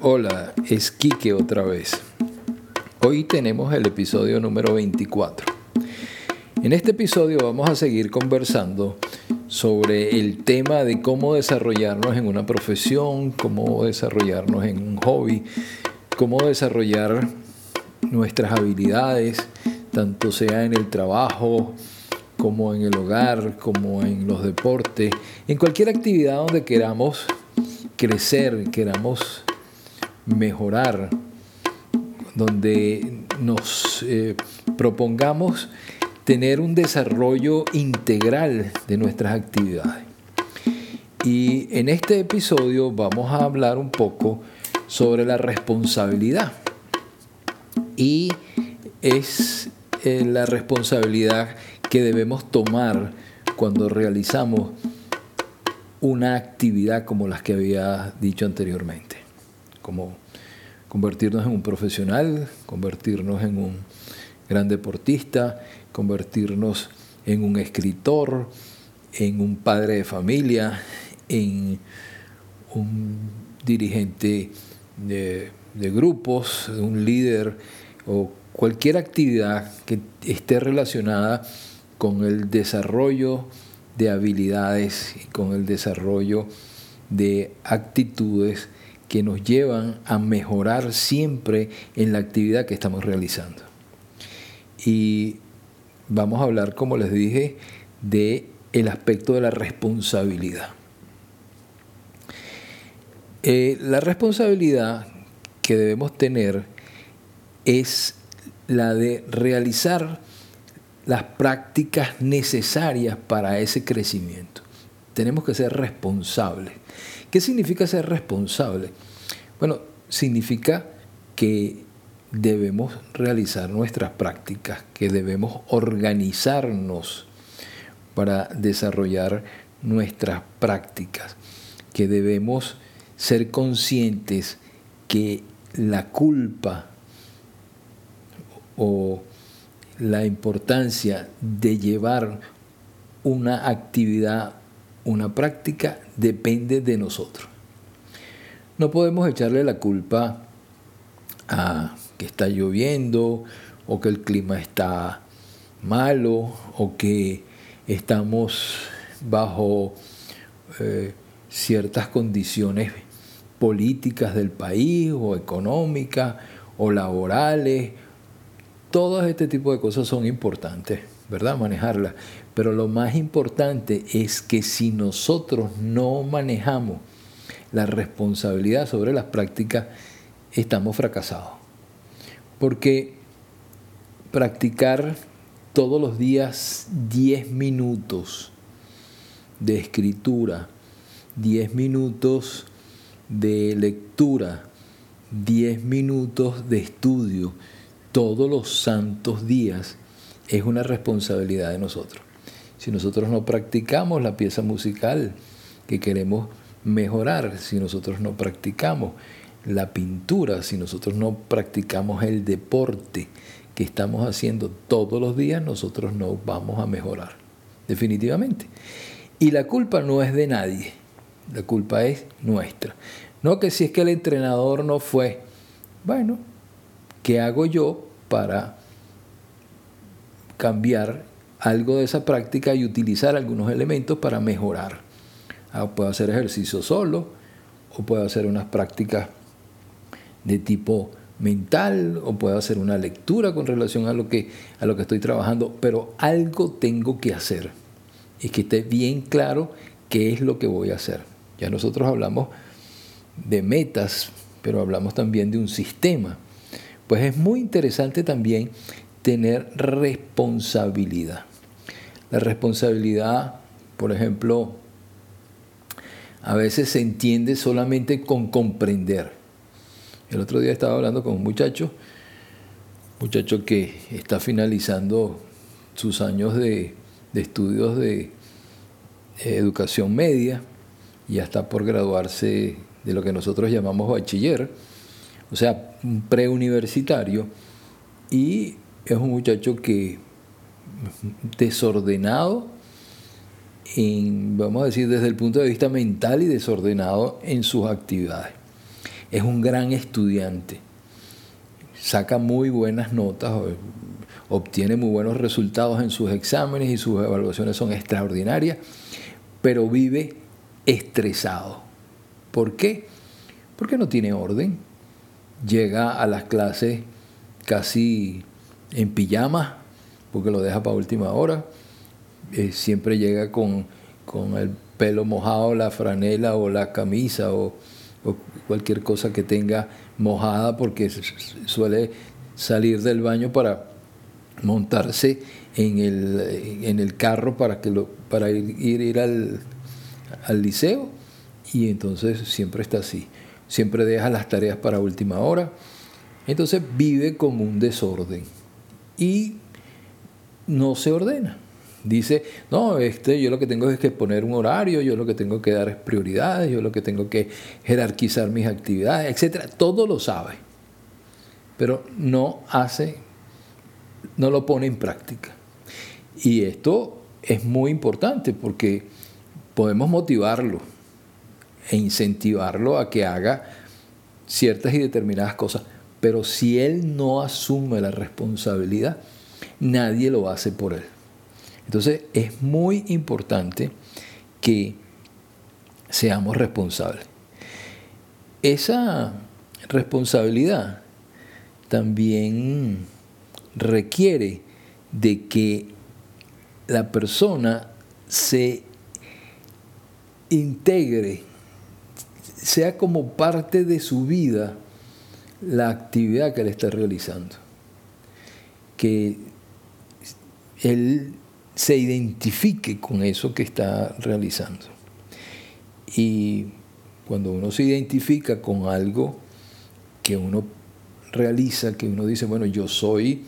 Hola, es Quique otra vez. Hoy tenemos el episodio número 24. En este episodio vamos a seguir conversando sobre el tema de cómo desarrollarnos en una profesión, cómo desarrollarnos en un hobby, cómo desarrollar nuestras habilidades, tanto sea en el trabajo, como en el hogar, como en los deportes, en cualquier actividad donde queramos crecer, queramos mejorar, donde nos eh, propongamos tener un desarrollo integral de nuestras actividades. Y en este episodio vamos a hablar un poco sobre la responsabilidad. Y es eh, la responsabilidad que debemos tomar cuando realizamos una actividad como las que había dicho anteriormente como convertirnos en un profesional, convertirnos en un gran deportista, convertirnos en un escritor, en un padre de familia, en un dirigente de, grupos, un líder o cualquier actividad que esté relacionada con el desarrollo de habilidades y con el desarrollo de actitudes que nos llevan a mejorar siempre en la actividad que estamos realizando. Y vamos a hablar, como les dije, de el aspecto de la responsabilidad. Eh, la responsabilidad que debemos tener es la de realizar las prácticas necesarias para ese crecimiento. Tenemos que ser responsables. ¿Qué significa ser responsable? Bueno, significa que debemos realizar nuestras prácticas, que debemos organizarnos para desarrollar nuestras prácticas, que debemos ser conscientes que la culpa o la importancia de llevar una actividad una práctica depende de nosotros. No podemos echarle la culpa a que está lloviendo o que el clima está malo o que estamos bajo eh, ciertas condiciones políticas del país o económicas o laborales. Todo este tipo de cosas son importantes, ¿verdad? Manejarlas. Pero lo más importante es que si nosotros no manejamos la responsabilidad sobre las prácticas, estamos fracasados. Porque practicar todos los días 10 minutos de escritura, 10 minutos de lectura, 10 minutos de estudio, todos los santos días, es una responsabilidad de nosotros si nosotros no practicamos la pieza musical que queremos mejorar, si nosotros no practicamos la pintura, si nosotros no practicamos el deporte que estamos haciendo todos los días, nosotros no vamos a mejorar, definitivamente. Y la culpa no es de nadie, la culpa es nuestra. No que si es que el entrenador no fue, bueno, ¿qué hago yo para cambiar algo de esa práctica y utilizar algunos elementos para mejorar. Ah, puedo hacer ejercicio solo o puedo hacer unas prácticas de tipo mental o puedo hacer una lectura con relación a lo que, a lo que estoy trabajando, pero algo tengo que hacer y que esté bien claro qué es lo que voy a hacer. Ya nosotros hablamos de metas, pero hablamos también de un sistema. Pues es muy interesante también tener responsabilidad. La responsabilidad, por ejemplo, a veces se entiende solamente con comprender. El otro día estaba hablando con un muchacho, muchacho que está finalizando sus años de, estudios de educación media, y ya está por graduarse de lo que nosotros llamamos bachiller, o sea, un preuniversitario, y es un muchacho que desordenado, en, vamos a decir, desde el punto de vista mental y desordenado en sus actividades. es un gran estudiante, saca muy buenas notas, obtiene muy buenos resultados en sus exámenes y sus evaluaciones son extraordinarias, pero vive estresado. ¿Por qué? Porque no tiene orden. Llega a las clases casi en pijama, porque lo deja para última hora. Eh, siempre llega con, el pelo mojado, la franela o la camisa o, cualquier cosa que tenga mojada, porque suele salir del baño para montarse en el, carro para, que lo, para ir, ir, al, al liceo y entonces siempre está así. Siempre deja las tareas para última hora. Entonces vive como un desorden y no se ordena. Dice, no, este, yo lo que tengo es que poner un horario, yo lo que tengo que dar es prioridades, yo lo que tengo que jerarquizar mis actividades, etc. Todo lo sabe, pero no hace no lo pone en práctica. Y esto es muy importante porque podemos motivarlo e incentivarlo a que haga ciertas y determinadas cosas, pero si él no asume la responsabilidad, nadie lo hace por él. Entonces es muy importante que seamos responsables. Esa responsabilidad también requiere de que la persona se integre, sea como parte de su vida la actividad que él está realizando. Que él se identifique con eso que está realizando. Y cuando uno se identifica con algo que uno realiza, que uno dice, bueno, yo soy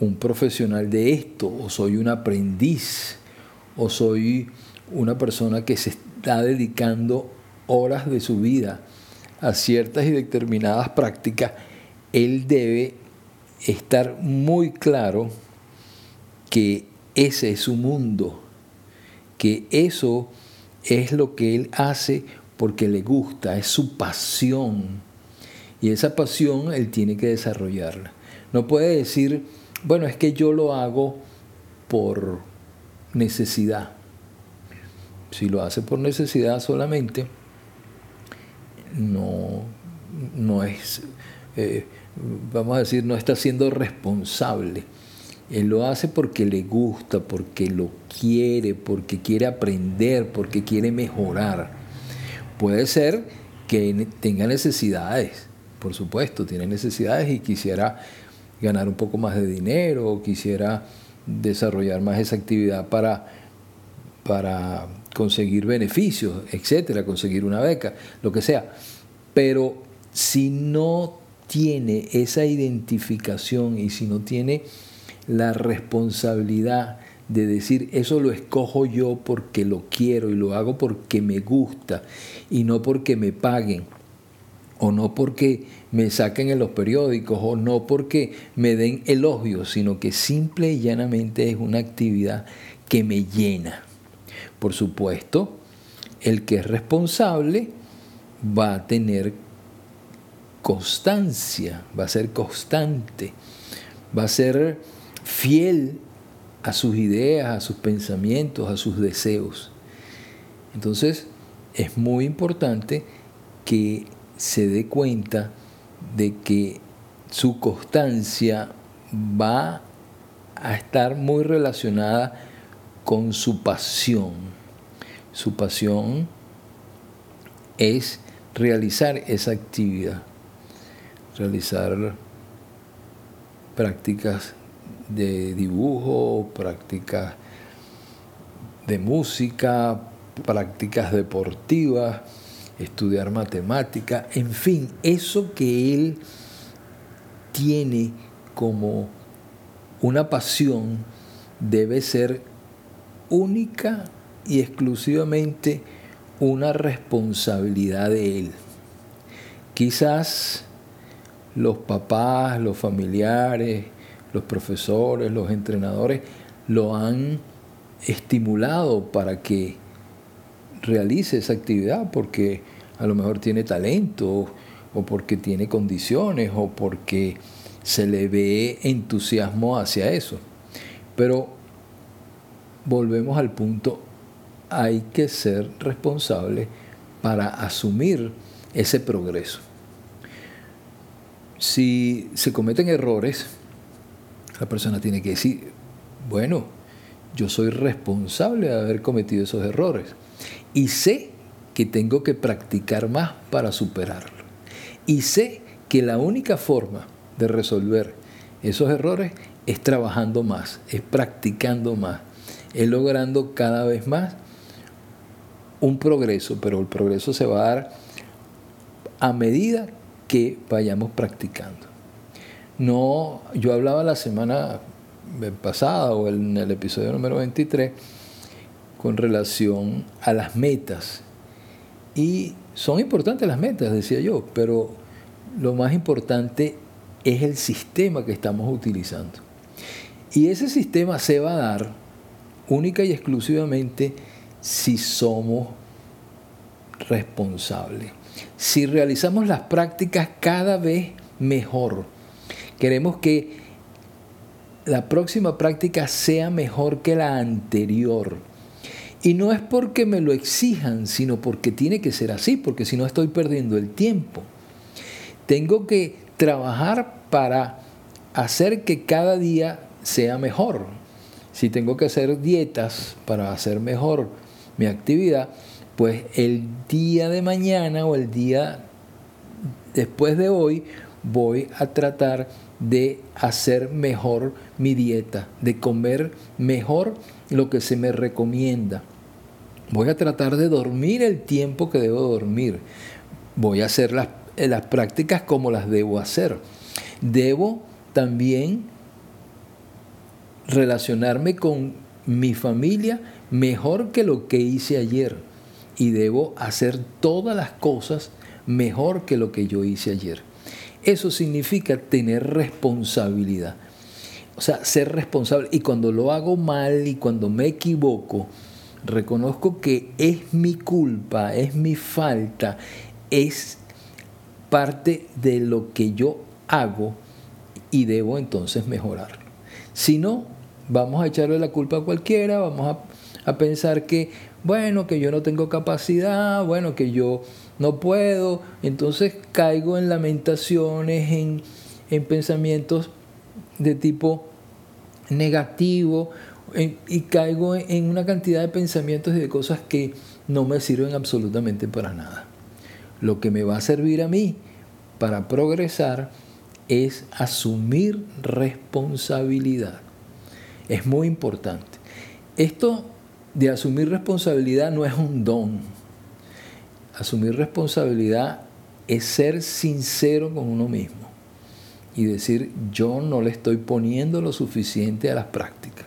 un profesional de esto, o soy un aprendiz, o soy una persona que se está dedicando horas de su vida a ciertas y determinadas prácticas, él debe estar muy claro que ese es su mundo, que eso es lo que él hace porque le gusta, es su pasión. Y esa pasión él tiene que desarrollarla. No puede decir, bueno, es que yo lo hago por necesidad. Si lo hace por necesidad solamente, no, no es, eh, vamos a decir, no está siendo responsable. Él lo hace porque le gusta, porque lo quiere, porque quiere aprender, porque quiere mejorar. Puede ser que tenga necesidades, por supuesto, tiene necesidades y quisiera ganar un poco más de dinero o quisiera desarrollar más esa actividad para, para conseguir beneficios, etcétera, conseguir una beca, lo que sea. Pero si no tiene esa identificación y si no tiene la responsabilidad de decir eso lo escojo yo porque lo quiero y lo hago porque me gusta y no porque me paguen o no porque me saquen en los periódicos o no porque me den elogios, sino que simple y llanamente es una actividad que me llena. Por supuesto, el que es responsable va a tener constancia, va a ser constante, va a ser fiel a sus ideas, a sus pensamientos, a sus deseos. Entonces, es muy importante que se dé cuenta de que su constancia va a estar muy relacionada con su pasión. Su pasión es realizar esa actividad, realizar prácticas de dibujo, prácticas de música, prácticas deportivas, estudiar matemática, en fin, eso que él tiene como una pasión debe ser única y exclusivamente una responsabilidad de él. Quizás los papás, los familiares, los profesores, los entrenadores lo han estimulado para que realice esa actividad porque a lo mejor tiene talento o porque tiene condiciones o porque se le ve entusiasmo hacia eso. Pero volvemos al punto, hay que ser responsable para asumir ese progreso. Si se cometen errores, la persona tiene que decir, bueno, yo soy responsable de haber cometido esos errores y sé que tengo que practicar más para superarlo. Y sé que la única forma de resolver esos errores es trabajando más, es practicando más, es logrando cada vez más un progreso, pero el progreso se va a dar a medida que vayamos practicando. No, yo hablaba la semana pasada o en el episodio número 23 con relación a las metas. Y son importantes las metas, decía yo, pero lo más importante es el sistema que estamos utilizando. Y ese sistema se va a dar única y exclusivamente si somos responsables. Si realizamos las prácticas cada vez mejor. Queremos que la próxima práctica sea mejor que la anterior. Y no es porque me lo exijan, sino porque tiene que ser así, porque si no estoy perdiendo el tiempo. Tengo que trabajar para hacer que cada día sea mejor. Si tengo que hacer dietas para hacer mejor mi actividad, pues el día de mañana o el día después de hoy voy a tratar de hacer mejor mi dieta, de comer mejor lo que se me recomienda. Voy a tratar de dormir el tiempo que debo dormir. Voy a hacer las, las prácticas como las debo hacer. Debo también relacionarme con mi familia mejor que lo que hice ayer. Y debo hacer todas las cosas mejor que lo que yo hice ayer. Eso significa tener responsabilidad. O sea, ser responsable. Y cuando lo hago mal y cuando me equivoco, reconozco que es mi culpa, es mi falta, es parte de lo que yo hago y debo entonces mejorarlo. Si no, vamos a echarle la culpa a cualquiera, vamos a, a pensar que, bueno, que yo no tengo capacidad, bueno, que yo no puedo, entonces caigo en lamentaciones, en, en pensamientos de tipo negativo y caigo en una cantidad de pensamientos y de cosas que no me sirven absolutamente para nada. Lo que me va a servir a mí para progresar es asumir responsabilidad. Es muy importante. Esto de asumir responsabilidad no es un don, asumir responsabilidad es ser sincero con uno mismo y decir, yo no le estoy poniendo lo suficiente a las prácticas.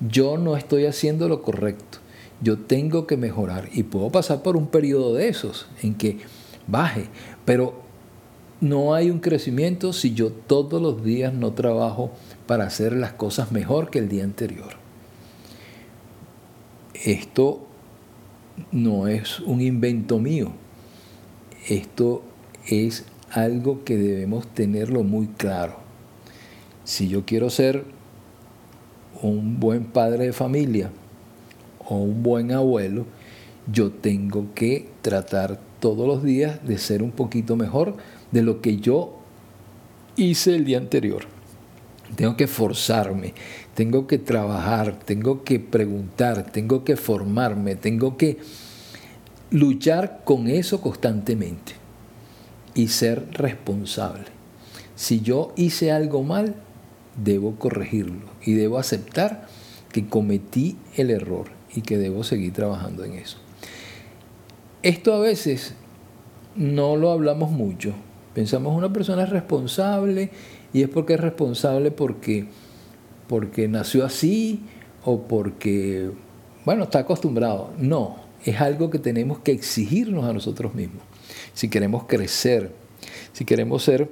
Yo no estoy haciendo lo correcto. Yo tengo que mejorar y puedo pasar por un periodo de esos en que baje, pero no hay un crecimiento si yo todos los días no trabajo para hacer las cosas mejor que el día anterior. Esto no es un invento mío. Esto es algo que debemos tenerlo muy claro. Si yo quiero ser un buen padre de familia o un buen abuelo, yo tengo que tratar todos los días de ser un poquito mejor de lo que yo hice el día anterior. Tengo que forzarme, tengo que trabajar, tengo que preguntar, tengo que formarme, tengo que luchar con eso constantemente y ser responsable. Si yo hice algo mal, debo corregirlo y debo aceptar que cometí el error y que debo seguir trabajando en eso. Esto a veces no lo hablamos mucho. Pensamos una persona es responsable y es porque es responsable porque porque nació así o porque, bueno, está acostumbrado. No, es algo que tenemos que exigirnos a nosotros mismos. Si queremos crecer, si queremos ser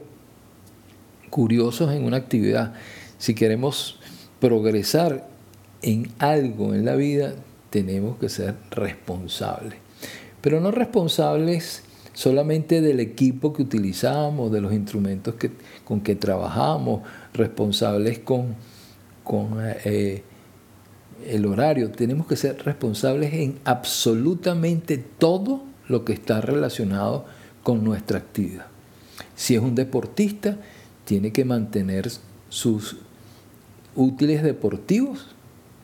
curiosos en una actividad, si queremos progresar en algo en la vida, tenemos que ser responsables. Pero no responsables solamente del equipo que utilizamos, de los instrumentos con que trabajamos, responsables con, con eh, el horario, tenemos que ser responsables en absolutamente todo lo que está relacionado con nuestra actividad. Si es un deportista, tiene que mantener sus útiles deportivos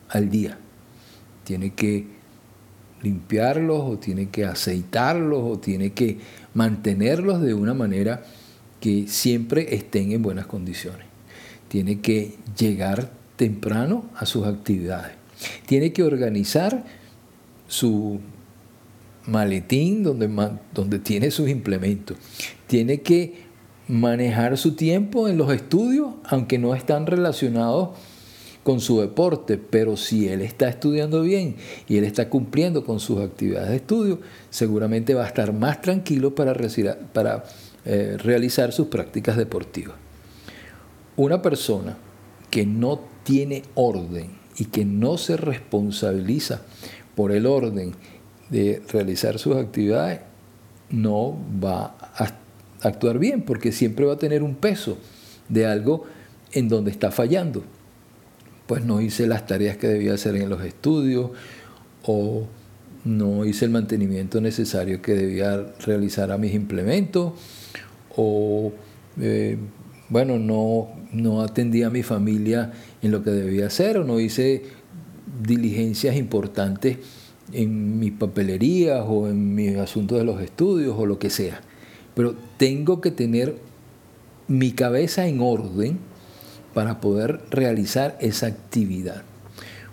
al día. Tiene que limpiarlos o tiene que aceitarlos o tiene que mantenerlos de una manera que siempre estén en buenas condiciones. Tiene que llegar temprano a sus actividades. Tiene que organizar su maletín donde, donde tiene sus implementos. Tiene que manejar su tiempo en los estudios, aunque no están relacionados con su deporte, pero si él está estudiando bien y él está cumpliendo con sus actividades de estudio, seguramente va a estar más tranquilo para, eh, realizar sus prácticas deportivas. Una persona que no tiene orden y que no se responsabiliza por el orden de realizar sus actividades, no va a actuar bien, porque siempre va a tener un peso de algo en donde está fallando. Pues no hice las tareas que debía hacer en los estudios o no hice el mantenimiento necesario que debía realizar a mis implementos o eh, bueno, no, no atendí a mi familia en lo que debía hacer o no hice diligencias importantes en mis papelerías o en mis asuntos de los estudios o lo que sea. Pero tengo que tener mi cabeza en orden para poder realizar esa actividad.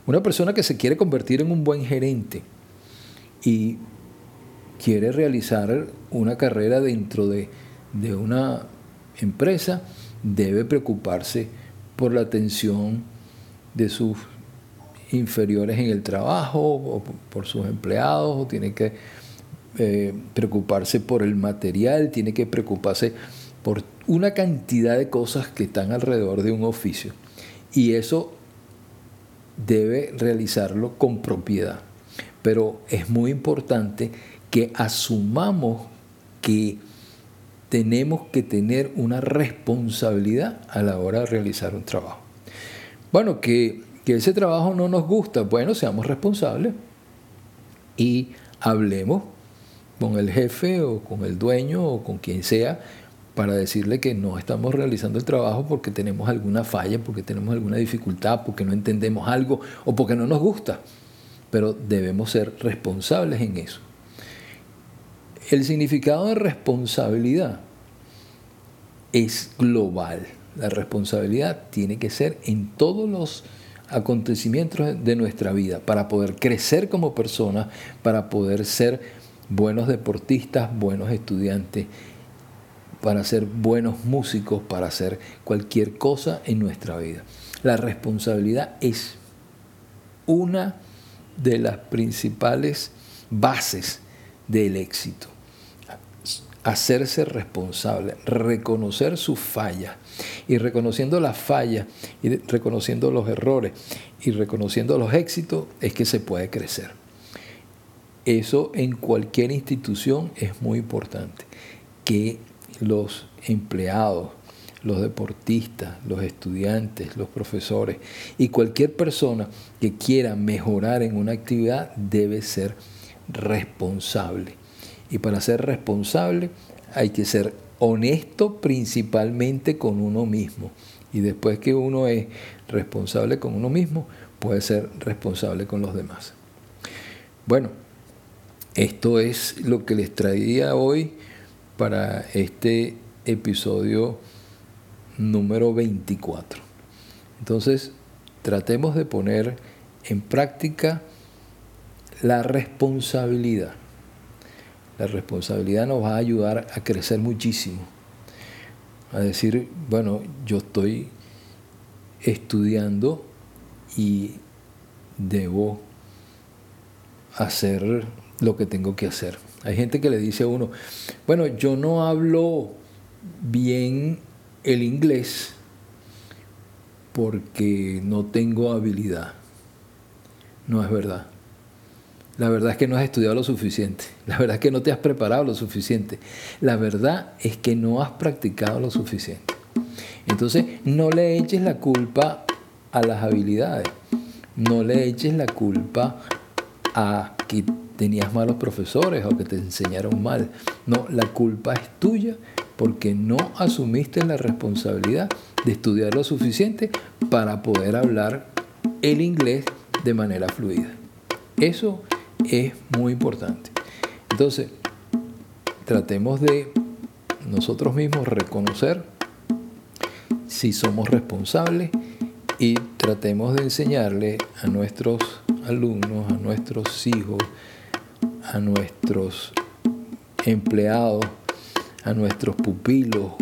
Una persona que se quiere convertir en un buen gerente y quiere realizar una carrera dentro de, de una empresa, debe preocuparse por la atención de sus inferiores en el trabajo o por sus empleados, o tiene que eh, preocuparse por el material, tiene que preocuparse por una cantidad de cosas que están alrededor de un oficio. Y eso debe realizarlo con propiedad. Pero es muy importante que asumamos que tenemos que tener una responsabilidad a la hora de realizar un trabajo. Bueno, que, que ese trabajo no nos gusta, bueno, seamos responsables y hablemos con el jefe o con el dueño o con quien sea para decirle que no estamos realizando el trabajo porque tenemos alguna falla, porque tenemos alguna dificultad, porque no entendemos algo o porque no nos gusta. Pero debemos ser responsables en eso. El significado de responsabilidad es global. La responsabilidad tiene que ser en todos los acontecimientos de nuestra vida para poder crecer como persona, para poder ser buenos deportistas, buenos estudiantes, para ser buenos músicos, para hacer cualquier cosa en nuestra vida. La responsabilidad es una de las principales bases del éxito hacerse responsable, reconocer sus fallas. Y reconociendo las fallas, y reconociendo los errores, y reconociendo los éxitos, es que se puede crecer. Eso en cualquier institución es muy importante. Que los empleados, los deportistas, los estudiantes, los profesores y cualquier persona que quiera mejorar en una actividad debe ser responsable y para ser responsable hay que ser honesto principalmente con uno mismo. Y después que uno es responsable con uno mismo, puede ser responsable con los demás. Bueno, esto es lo que les traía hoy para este episodio número 24. Entonces, tratemos de poner en práctica la responsabilidad. La responsabilidad nos va a ayudar a crecer muchísimo. A decir, bueno, yo estoy estudiando y debo hacer lo que tengo que hacer. Hay gente que le dice a uno, bueno, yo no hablo bien el inglés porque no tengo habilidad. No es verdad. La verdad es que no has estudiado lo suficiente. La verdad es que no te has preparado lo suficiente. La verdad es que no has practicado lo suficiente. Entonces, no le eches la culpa a las habilidades. No le eches la culpa a que tenías malos profesores o que te enseñaron mal. No, la culpa es tuya porque no asumiste la responsabilidad de estudiar lo suficiente para poder hablar el inglés de manera fluida. Eso es muy importante. Entonces, tratemos de nosotros mismos reconocer si somos responsables y tratemos de enseñarle a nuestros alumnos, a nuestros hijos, a nuestros empleados, a nuestros pupilos,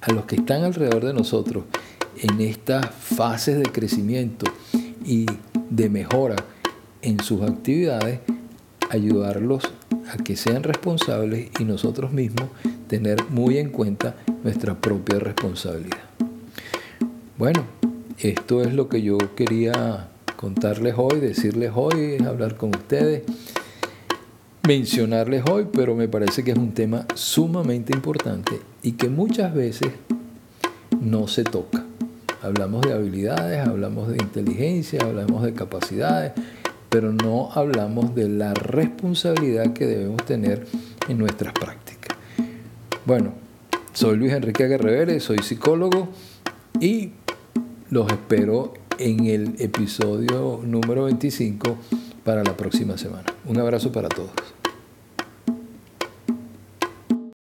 a los que están alrededor de nosotros en estas fases de crecimiento y de mejora en sus actividades, ayudarlos a que sean responsables y nosotros mismos tener muy en cuenta nuestra propia responsabilidad. Bueno, esto es lo que yo quería contarles hoy, decirles hoy, hablar con ustedes, mencionarles hoy, pero me parece que es un tema sumamente importante y que muchas veces no se toca. Hablamos de habilidades, hablamos de inteligencia, hablamos de capacidades, pero no hablamos de la responsabilidad que debemos tener en nuestras prácticas. Bueno, soy Luis Enrique Guerrero, soy psicólogo y los espero en el episodio número 25 para la próxima semana. Un abrazo para todos.